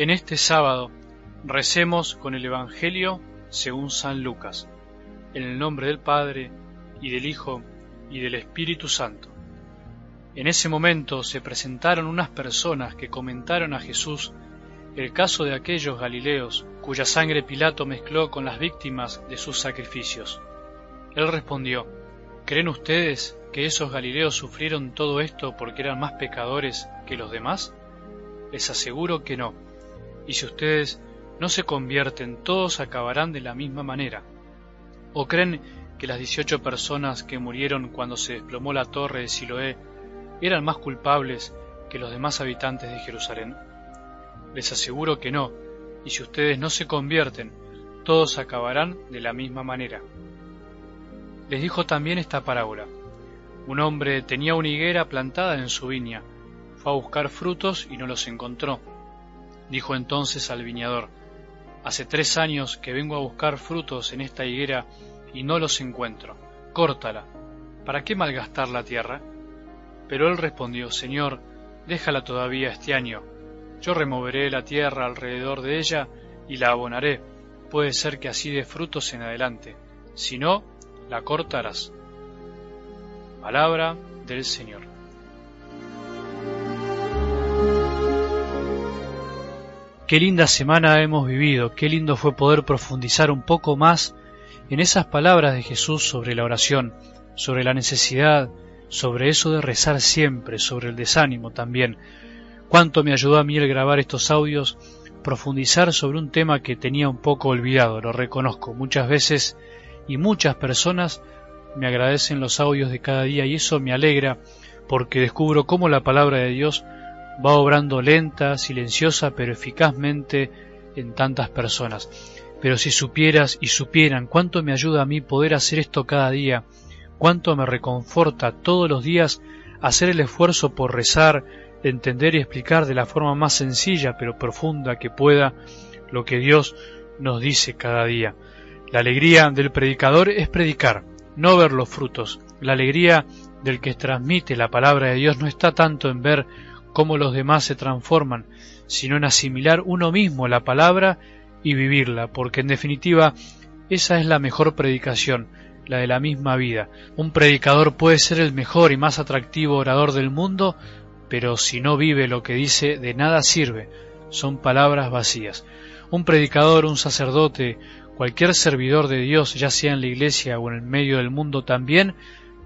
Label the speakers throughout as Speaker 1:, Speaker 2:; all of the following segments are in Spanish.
Speaker 1: En este sábado recemos con el Evangelio según San Lucas, en el nombre del Padre, y del Hijo, y del Espíritu Santo. En ese momento se presentaron unas personas que comentaron a Jesús el caso de aquellos Galileos cuya sangre Pilato mezcló con las víctimas de sus sacrificios. Él respondió, ¿Creen ustedes que esos Galileos sufrieron todo esto porque eran más pecadores que los demás? Les aseguro que no. Y si ustedes no se convierten, todos acabarán de la misma manera. ¿O creen que las dieciocho personas que murieron cuando se desplomó la torre de Siloé eran más culpables que los demás habitantes de Jerusalén? Les aseguro que no, y si ustedes no se convierten, todos acabarán de la misma manera. Les dijo también esta parábola. Un hombre tenía una higuera plantada en su viña, fue a buscar frutos y no los encontró. Dijo entonces al viñador, Hace tres años que vengo a buscar frutos en esta higuera y no los encuentro. Córtala. ¿Para qué malgastar la tierra? Pero él respondió, Señor, déjala todavía este año. Yo removeré la tierra alrededor de ella y la abonaré. Puede ser que así dé frutos en adelante. Si no, la cortarás. Palabra del Señor. Qué linda semana hemos vivido, qué lindo fue poder profundizar un poco más en esas palabras de Jesús sobre la oración, sobre la necesidad, sobre eso de rezar siempre, sobre el desánimo también. Cuánto me ayudó a mí el grabar estos audios, profundizar sobre un tema que tenía un poco olvidado, lo reconozco muchas veces y muchas personas me agradecen los audios de cada día y eso me alegra porque descubro cómo la palabra de Dios va obrando lenta, silenciosa, pero eficazmente en tantas personas. Pero si supieras y supieran cuánto me ayuda a mí poder hacer esto cada día, cuánto me reconforta todos los días hacer el esfuerzo por rezar, entender y explicar de la forma más sencilla pero profunda que pueda lo que Dios nos dice cada día. La alegría del predicador es predicar, no ver los frutos. La alegría del que transmite la palabra de Dios no está tanto en ver cómo los demás se transforman, sino en asimilar uno mismo la palabra y vivirla, porque en definitiva esa es la mejor predicación, la de la misma vida. Un predicador puede ser el mejor y más atractivo orador del mundo, pero si no vive lo que dice, de nada sirve, son palabras vacías. Un predicador, un sacerdote, cualquier servidor de Dios, ya sea en la iglesia o en el medio del mundo también,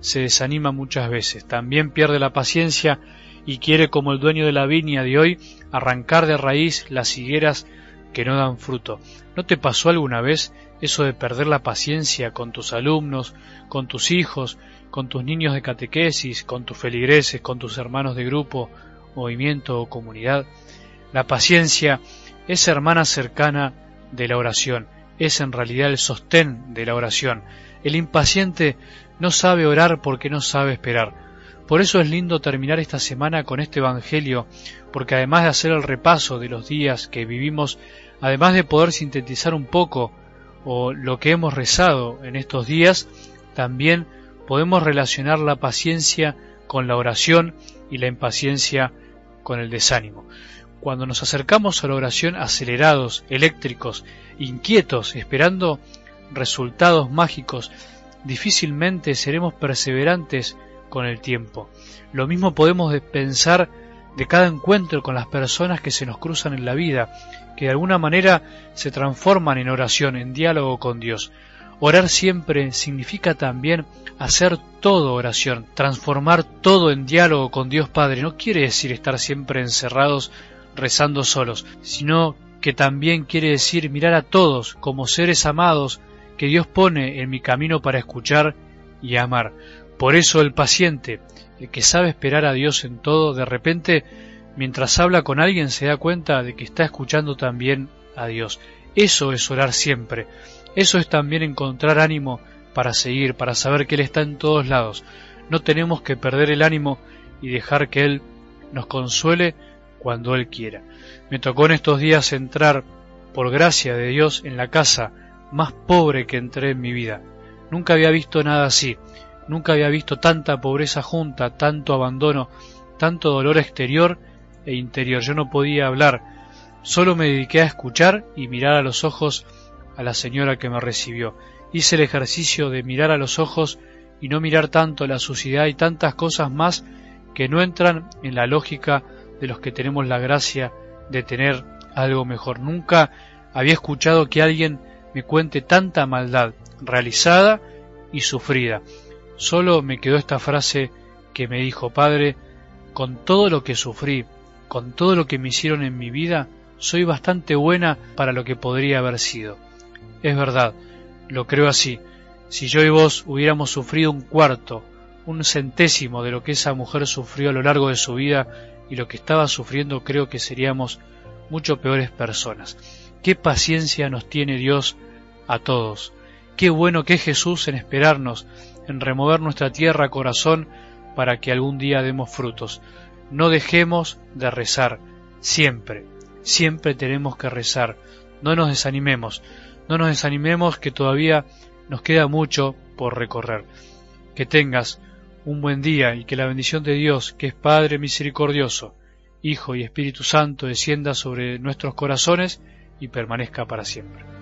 Speaker 1: se desanima muchas veces, también pierde la paciencia y quiere, como el dueño de la viña de hoy, arrancar de raíz las higueras que no dan fruto. ¿No te pasó alguna vez eso de perder la paciencia con tus alumnos, con tus hijos, con tus niños de catequesis, con tus feligreses, con tus hermanos de grupo, movimiento o comunidad? La paciencia es hermana cercana de la oración, es en realidad el sostén de la oración. El impaciente no sabe orar porque no sabe esperar. Por eso es lindo terminar esta semana con este Evangelio, porque además de hacer el repaso de los días que vivimos, además de poder sintetizar un poco o lo que hemos rezado en estos días, también podemos relacionar la paciencia con la oración y la impaciencia con el desánimo. Cuando nos acercamos a la oración acelerados, eléctricos, inquietos, esperando resultados mágicos, difícilmente seremos perseverantes con el tiempo. Lo mismo podemos pensar de cada encuentro con las personas que se nos cruzan en la vida, que de alguna manera se transforman en oración, en diálogo con Dios. Orar siempre significa también hacer todo oración, transformar todo en diálogo con Dios Padre. No quiere decir estar siempre encerrados rezando solos, sino que también quiere decir mirar a todos como seres amados que Dios pone en mi camino para escuchar y amar. Por eso el paciente, el que sabe esperar a Dios en todo, de repente, mientras habla con alguien, se da cuenta de que está escuchando también a Dios. Eso es orar siempre. Eso es también encontrar ánimo para seguir, para saber que Él está en todos lados. No tenemos que perder el ánimo y dejar que Él nos consuele cuando Él quiera. Me tocó en estos días entrar, por gracia de Dios, en la casa más pobre que entré en mi vida. Nunca había visto nada así. Nunca había visto tanta pobreza junta, tanto abandono, tanto dolor exterior e interior. Yo no podía hablar. Solo me dediqué a escuchar y mirar a los ojos a la señora que me recibió. Hice el ejercicio de mirar a los ojos y no mirar tanto la suciedad y tantas cosas más que no entran en la lógica de los que tenemos la gracia de tener algo mejor. Nunca había escuchado que alguien me cuente tanta maldad realizada y sufrida. Solo me quedó esta frase que me dijo, Padre, con todo lo que sufrí, con todo lo que me hicieron en mi vida, soy bastante buena para lo que podría haber sido. Es verdad, lo creo así. Si yo y vos hubiéramos sufrido un cuarto, un centésimo de lo que esa mujer sufrió a lo largo de su vida y lo que estaba sufriendo, creo que seríamos mucho peores personas. Qué paciencia nos tiene Dios a todos. Qué bueno que es Jesús en esperarnos, en remover nuestra tierra corazón para que algún día demos frutos. No dejemos de rezar, siempre, siempre tenemos que rezar. No nos desanimemos, no nos desanimemos que todavía nos queda mucho por recorrer. Que tengas un buen día y que la bendición de Dios, que es Padre misericordioso, Hijo y Espíritu Santo, descienda sobre nuestros corazones y permanezca para siempre.